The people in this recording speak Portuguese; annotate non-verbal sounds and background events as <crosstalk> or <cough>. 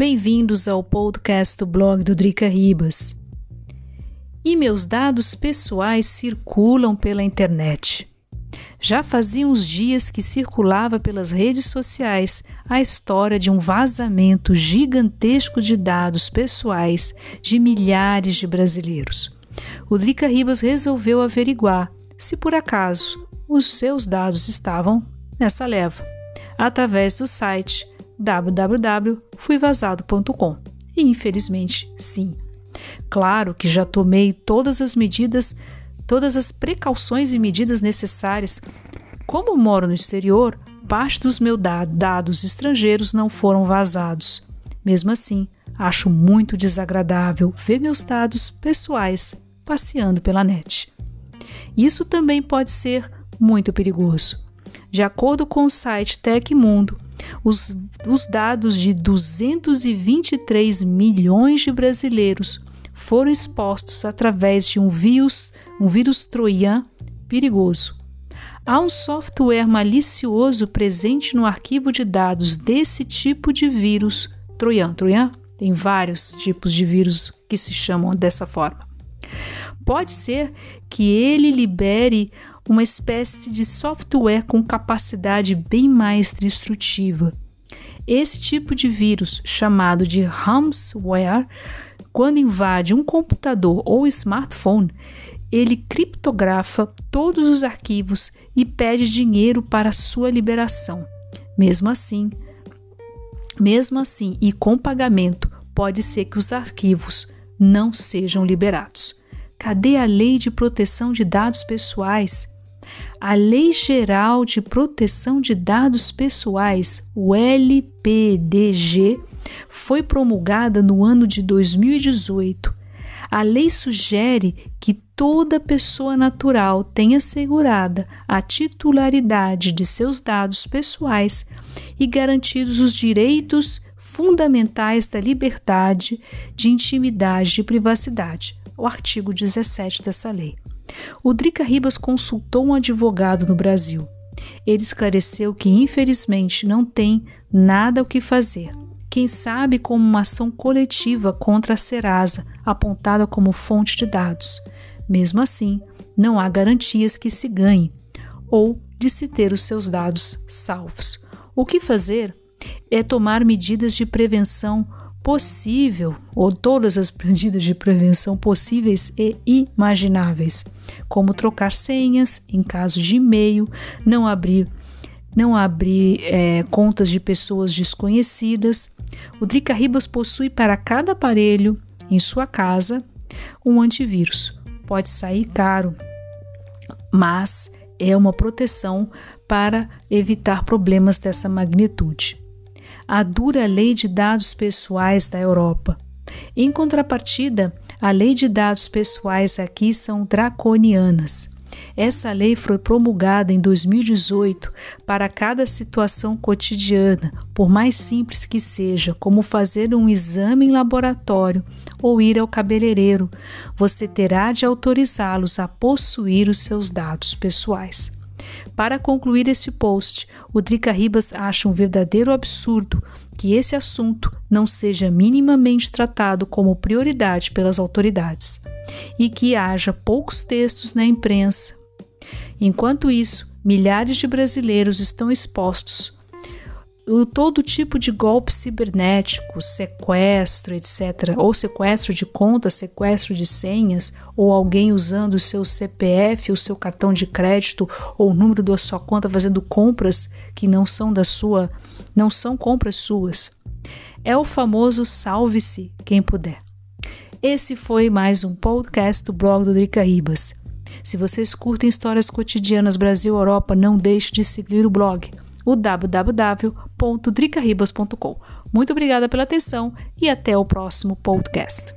Bem-vindos ao podcast do blog do Drica Ribas. E meus dados pessoais circulam pela internet. Já fazia uns dias que circulava pelas redes sociais a história de um vazamento gigantesco de dados pessoais de milhares de brasileiros. O Drica Ribas resolveu averiguar se por acaso os seus dados estavam nessa leva, através do site www.fuivazado.com. E infelizmente, sim. Claro que já tomei todas as medidas, todas as precauções e medidas necessárias. Como moro no exterior, parte dos meus dados estrangeiros não foram vazados. Mesmo assim, acho muito desagradável ver meus dados pessoais passeando pela net. Isso também pode ser muito perigoso. De acordo com o site Tecmundo, os, os dados de 223 milhões de brasileiros foram expostos através de um vírus, um vírus troian perigoso. Há um software malicioso presente no arquivo de dados desse tipo de vírus troian. Troian tem vários tipos de vírus que se chamam dessa forma. Pode ser que ele libere uma espécie de software com capacidade bem mais destrutiva. Esse tipo de vírus, chamado de ransomware, quando invade um computador ou smartphone, ele criptografa todos os arquivos e pede dinheiro para sua liberação. Mesmo assim, mesmo assim e com pagamento, pode ser que os arquivos não sejam liberados. Cadê a lei de proteção de dados pessoais? A Lei Geral de Proteção de Dados Pessoais, o LPDG, foi promulgada no ano de 2018. A lei sugere que toda pessoa natural tenha assegurada a titularidade de seus dados pessoais e garantidos os direitos fundamentais da liberdade, de intimidade e de privacidade o artigo 17 dessa lei. O Drica Ribas consultou um advogado no Brasil. Ele esclareceu que, infelizmente, não tem nada o que fazer. Quem sabe como uma ação coletiva contra a Serasa, apontada como fonte de dados. Mesmo assim, não há garantias que se ganhe ou de se ter os seus dados salvos. O que fazer é tomar medidas de prevenção possível, ou todas as <laughs> medidas de prevenção possíveis e imagináveis, como trocar senhas em caso de e-mail, não abrir, não abrir é, contas de pessoas desconhecidas. O Drica Ribas possui para cada aparelho em sua casa um antivírus. Pode sair caro, mas é uma proteção para evitar problemas dessa magnitude a dura lei de dados pessoais da Europa. Em contrapartida, a lei de dados pessoais aqui são draconianas. Essa lei foi promulgada em 2018 para cada situação cotidiana, por mais simples que seja, como fazer um exame em laboratório ou ir ao cabeleireiro. Você terá de autorizá-los a possuir os seus dados pessoais. Para concluir este post, o Drica Ribas acha um verdadeiro absurdo que esse assunto não seja minimamente tratado como prioridade pelas autoridades e que haja poucos textos na imprensa. Enquanto isso, milhares de brasileiros estão expostos o, todo tipo de golpe cibernético, sequestro, etc., ou sequestro de contas, sequestro de senhas, ou alguém usando o seu CPF, o seu cartão de crédito ou o número da sua conta fazendo compras que não são da sua, não são compras suas. É o famoso salve-se quem puder. Esse foi mais um podcast do blog do Drica Ribas. Se vocês curtem histórias cotidianas Brasil-Europa, não deixe de seguir o blog o www.dricaribas.com. Muito obrigada pela atenção e até o próximo podcast.